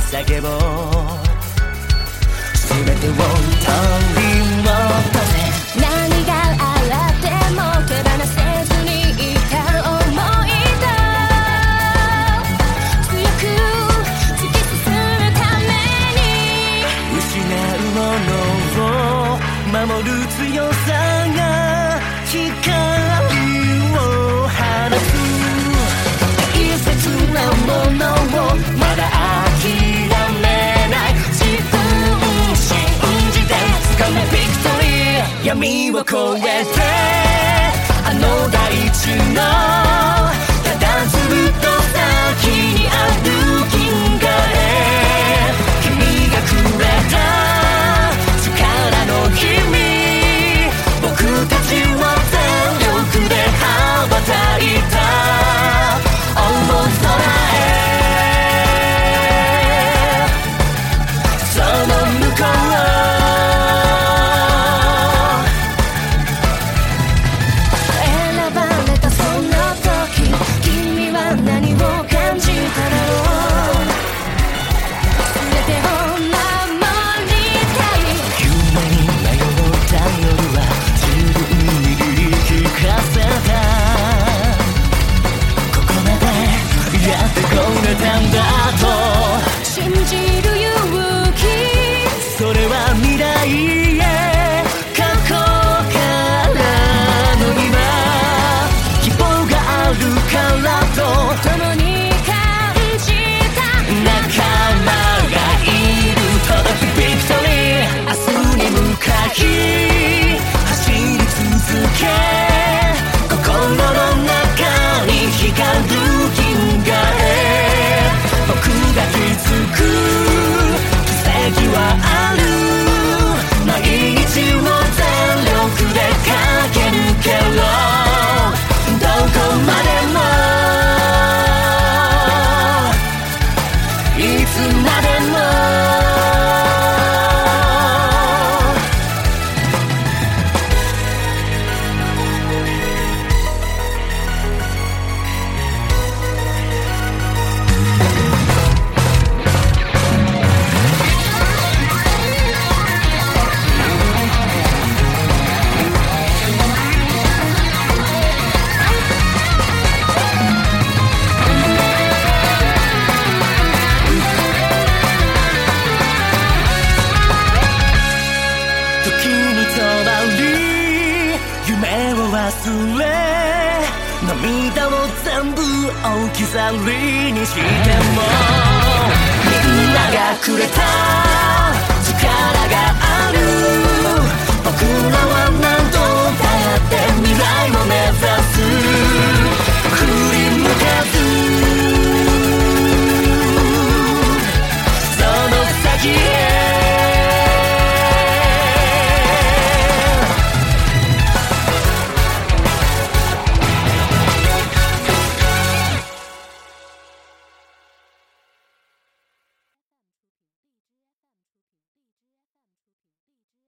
全てを取り戻せ何があっても手放せずにいた思いと強く突き進むために失うものを守る強さが光闇を越えてあの大地のただずっとたんだ夢を忘れ涙を全部置き去りにしてもみんながくれた力がある